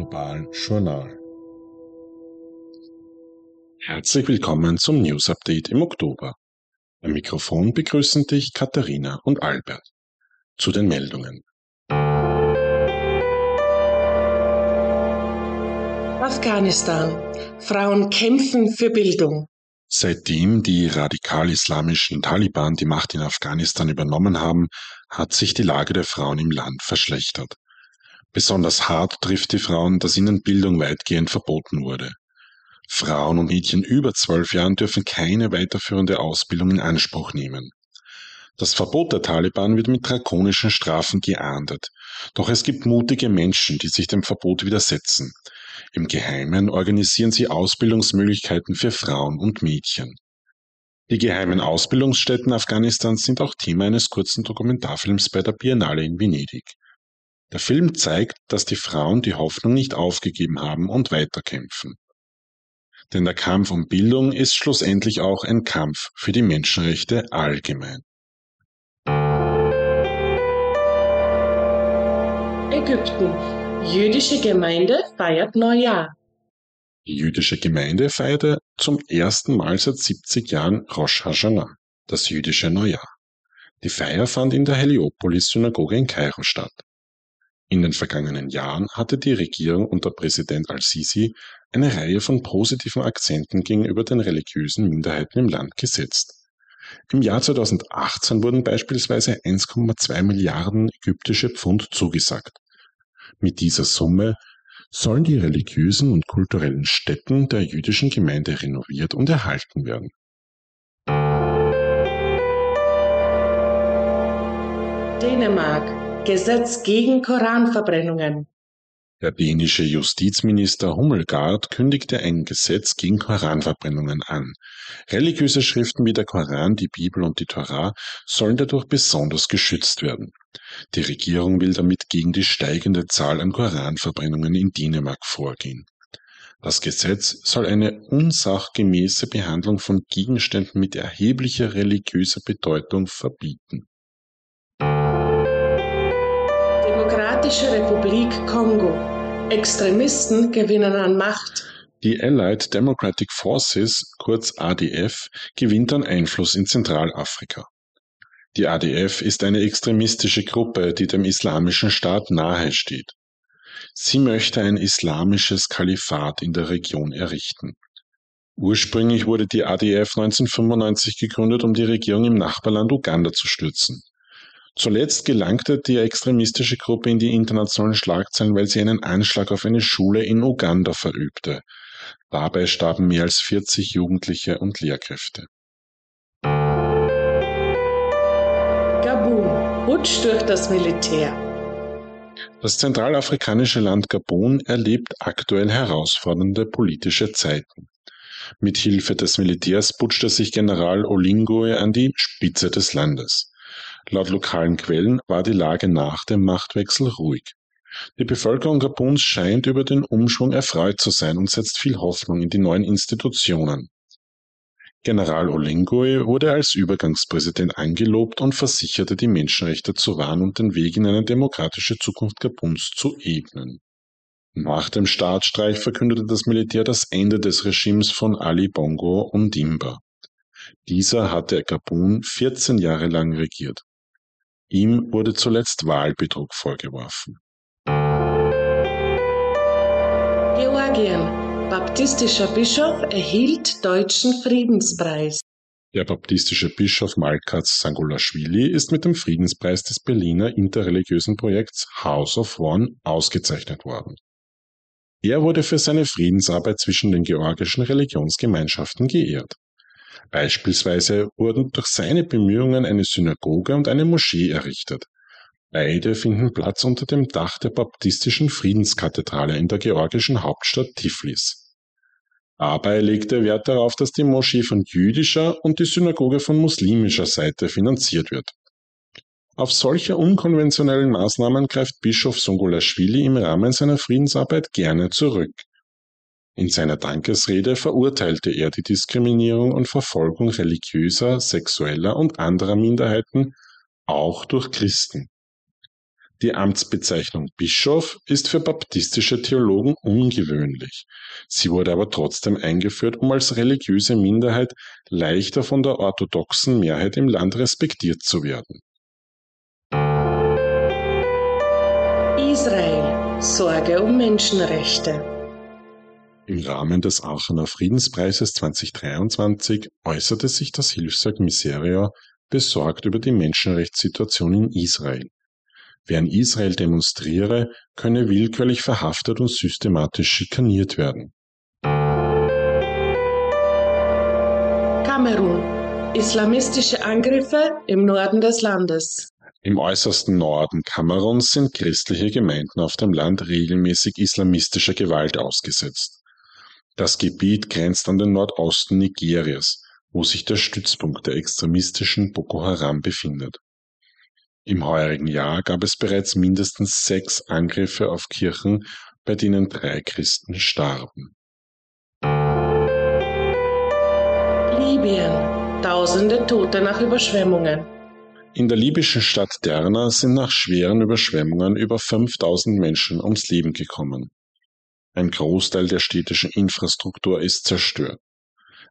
Global Journal. Herzlich willkommen zum News Update im Oktober. Am Mikrofon begrüßen dich Katharina und Albert. Zu den Meldungen. Afghanistan. Frauen kämpfen für Bildung. Seitdem die radikal-islamischen Taliban die Macht in Afghanistan übernommen haben, hat sich die Lage der Frauen im Land verschlechtert. Besonders hart trifft die Frauen, dass ihnen Bildung weitgehend verboten wurde. Frauen und Mädchen über zwölf Jahren dürfen keine weiterführende Ausbildung in Anspruch nehmen. Das Verbot der Taliban wird mit drakonischen Strafen geahndet. Doch es gibt mutige Menschen, die sich dem Verbot widersetzen. Im Geheimen organisieren sie Ausbildungsmöglichkeiten für Frauen und Mädchen. Die geheimen Ausbildungsstätten Afghanistans sind auch Thema eines kurzen Dokumentarfilms bei der Biennale in Venedig. Der Film zeigt, dass die Frauen die Hoffnung nicht aufgegeben haben und weiterkämpfen. Denn der Kampf um Bildung ist schlussendlich auch ein Kampf für die Menschenrechte allgemein. Ägypten. Jüdische Gemeinde feiert Neujahr. Die jüdische Gemeinde feierte zum ersten Mal seit 70 Jahren Rosh Hashanah, das jüdische Neujahr. Die Feier fand in der Heliopolis-Synagoge in Kairo statt. In den vergangenen Jahren hatte die Regierung unter Präsident al-Sisi eine Reihe von positiven Akzenten gegenüber den religiösen Minderheiten im Land gesetzt. Im Jahr 2018 wurden beispielsweise 1,2 Milliarden ägyptische Pfund zugesagt. Mit dieser Summe sollen die religiösen und kulturellen Stätten der jüdischen Gemeinde renoviert und erhalten werden. Dänemark. Gesetz gegen Koranverbrennungen. Der dänische Justizminister Hummelgaard kündigte ein Gesetz gegen Koranverbrennungen an. Religiöse Schriften wie der Koran, die Bibel und die Torah sollen dadurch besonders geschützt werden. Die Regierung will damit gegen die steigende Zahl an Koranverbrennungen in Dänemark vorgehen. Das Gesetz soll eine unsachgemäße Behandlung von Gegenständen mit erheblicher religiöser Bedeutung verbieten. Demokratische Republik Kongo. Extremisten gewinnen an Macht. Die Allied Democratic Forces, kurz ADF, gewinnt an Einfluss in Zentralafrika. Die ADF ist eine extremistische Gruppe, die dem Islamischen Staat nahesteht. Sie möchte ein islamisches Kalifat in der Region errichten. Ursprünglich wurde die ADF 1995 gegründet, um die Regierung im Nachbarland Uganda zu stürzen. Zuletzt gelangte die extremistische Gruppe in die internationalen Schlagzeilen, weil sie einen Anschlag auf eine Schule in Uganda verübte. Dabei starben mehr als 40 Jugendliche und Lehrkräfte. Gabun. Putsch durch das Militär. Das zentralafrikanische Land Gabun erlebt aktuell herausfordernde politische Zeiten. Mit Hilfe des Militärs putschte sich General Olingoe an die Spitze des Landes. Laut lokalen Quellen war die Lage nach dem Machtwechsel ruhig. Die Bevölkerung Gabuns scheint über den Umschwung erfreut zu sein und setzt viel Hoffnung in die neuen Institutionen. General Olengoe wurde als Übergangspräsident angelobt und versicherte, die Menschenrechte zu wahren und den Weg in eine demokratische Zukunft Gabuns zu ebnen. Nach dem Staatsstreich verkündete das Militär das Ende des Regimes von Ali Bongo Ondimba. Dieser hatte Gabun 14 Jahre lang regiert. Ihm wurde zuletzt Wahlbetrug vorgeworfen. Georgien. Baptistischer Bischof erhielt Deutschen Friedenspreis. Der baptistische Bischof Malkaz Sangolashvili ist mit dem Friedenspreis des Berliner interreligiösen Projekts House of One ausgezeichnet worden. Er wurde für seine Friedensarbeit zwischen den georgischen Religionsgemeinschaften geehrt. Beispielsweise wurden durch seine Bemühungen eine Synagoge und eine Moschee errichtet. Beide finden Platz unter dem Dach der baptistischen Friedenskathedrale in der georgischen Hauptstadt Tiflis. Dabei legt er Wert darauf, dass die Moschee von jüdischer und die Synagoge von muslimischer Seite finanziert wird. Auf solche unkonventionellen Maßnahmen greift Bischof Songolashvili im Rahmen seiner Friedensarbeit gerne zurück. In seiner Dankesrede verurteilte er die Diskriminierung und Verfolgung religiöser, sexueller und anderer Minderheiten, auch durch Christen. Die Amtsbezeichnung Bischof ist für baptistische Theologen ungewöhnlich. Sie wurde aber trotzdem eingeführt, um als religiöse Minderheit leichter von der orthodoxen Mehrheit im Land respektiert zu werden. Israel. Sorge um Menschenrechte. Im Rahmen des Aachener Friedenspreises 2023 äußerte sich das Hilfswerk Miseria besorgt über die Menschenrechtssituation in Israel. Wer in Israel demonstriere, könne willkürlich verhaftet und systematisch schikaniert werden. Kamerun. Islamistische Angriffe im Norden des Landes. Im äußersten Norden Kameruns sind christliche Gemeinden auf dem Land regelmäßig islamistischer Gewalt ausgesetzt. Das Gebiet grenzt an den Nordosten Nigerias, wo sich der Stützpunkt der extremistischen Boko Haram befindet. Im heurigen Jahr gab es bereits mindestens sechs Angriffe auf Kirchen, bei denen drei Christen starben. Libyen. Tausende Tote nach Überschwemmungen. In der libyschen Stadt Derna sind nach schweren Überschwemmungen über 5000 Menschen ums Leben gekommen. Ein Großteil der städtischen Infrastruktur ist zerstört.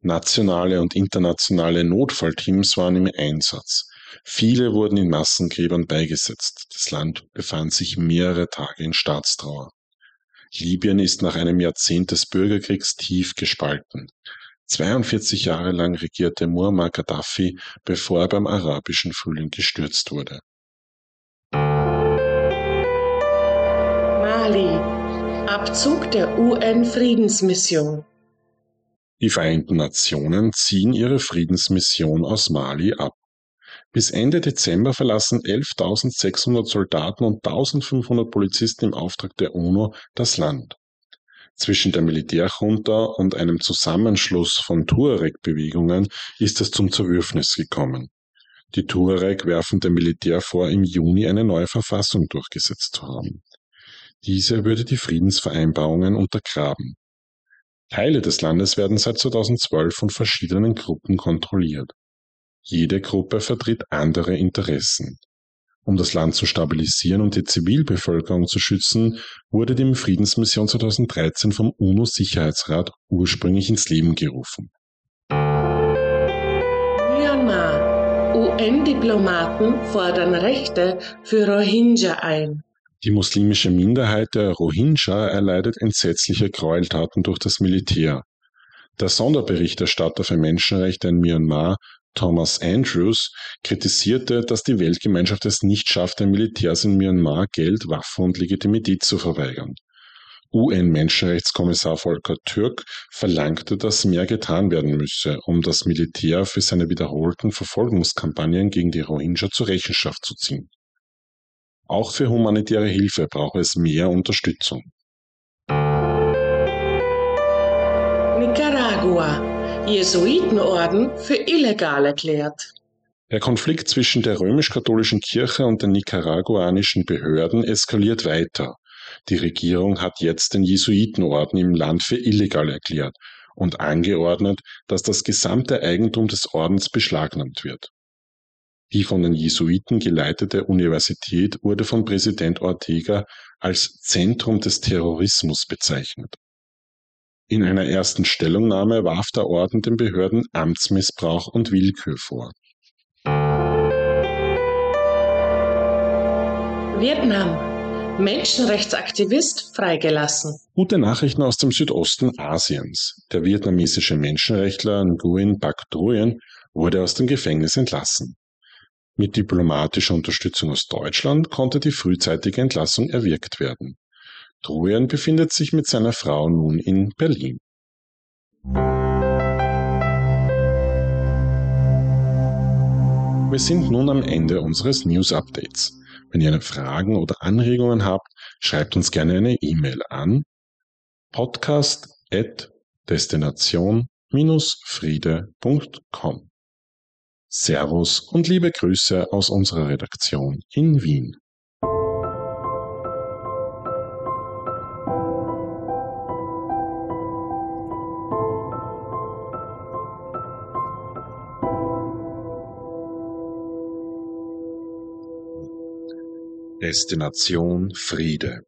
Nationale und internationale Notfallteams waren im Einsatz. Viele wurden in Massengräbern beigesetzt. Das Land befand sich mehrere Tage in Staatstrauer. Libyen ist nach einem Jahrzehnt des Bürgerkriegs tief gespalten. 42 Jahre lang regierte Muammar Gaddafi, bevor er beim arabischen Frühling gestürzt wurde. Mali. Abzug der UN-Friedensmission. Die Vereinten Nationen ziehen ihre Friedensmission aus Mali ab. Bis Ende Dezember verlassen 11.600 Soldaten und 1.500 Polizisten im Auftrag der UNO das Land. Zwischen der Militärjunta und einem Zusammenschluss von Tuareg-Bewegungen ist es zum Zerwürfnis gekommen. Die Tuareg werfen dem Militär vor, im Juni eine neue Verfassung durchgesetzt zu haben. Diese würde die Friedensvereinbarungen untergraben. Teile des Landes werden seit 2012 von verschiedenen Gruppen kontrolliert. Jede Gruppe vertritt andere Interessen. Um das Land zu stabilisieren und die Zivilbevölkerung zu schützen, wurde die Friedensmission 2013 vom UNO-Sicherheitsrat ursprünglich ins Leben gerufen. Myanmar. UN-Diplomaten fordern Rechte für Rohingya ein. Die muslimische Minderheit der Rohingya erleidet entsetzliche Gräueltaten durch das Militär. Der Sonderberichterstatter für Menschenrechte in Myanmar Thomas Andrews kritisierte, dass die Weltgemeinschaft es nicht schafft, den Militärs in Myanmar Geld, Waffen und Legitimität zu verweigern. UN-Menschenrechtskommissar Volker Türk verlangte, dass mehr getan werden müsse, um das Militär für seine wiederholten Verfolgungskampagnen gegen die Rohingya zur Rechenschaft zu ziehen. Auch für humanitäre Hilfe brauche es mehr Unterstützung. Nicaragua. Jesuitenorden für illegal erklärt. Der Konflikt zwischen der römisch-katholischen Kirche und den nicaraguanischen Behörden eskaliert weiter. Die Regierung hat jetzt den Jesuitenorden im Land für illegal erklärt und angeordnet, dass das gesamte Eigentum des Ordens beschlagnahmt wird. Die von den Jesuiten geleitete Universität wurde von Präsident Ortega als Zentrum des Terrorismus bezeichnet. In einer ersten Stellungnahme warf der Orden den Behörden Amtsmissbrauch und Willkür vor. Vietnam. Menschenrechtsaktivist freigelassen. Gute Nachrichten aus dem Südosten Asiens. Der vietnamesische Menschenrechtler Nguyen Bac Truyen wurde aus dem Gefängnis entlassen. Mit diplomatischer Unterstützung aus Deutschland konnte die frühzeitige Entlassung erwirkt werden. Trujan befindet sich mit seiner Frau nun in Berlin. Wir sind nun am Ende unseres News Updates. Wenn ihr Fragen oder Anregungen habt, schreibt uns gerne eine E-Mail an podcast.destination-friede.com. Servus und liebe Grüße aus unserer Redaktion in Wien. Destination Friede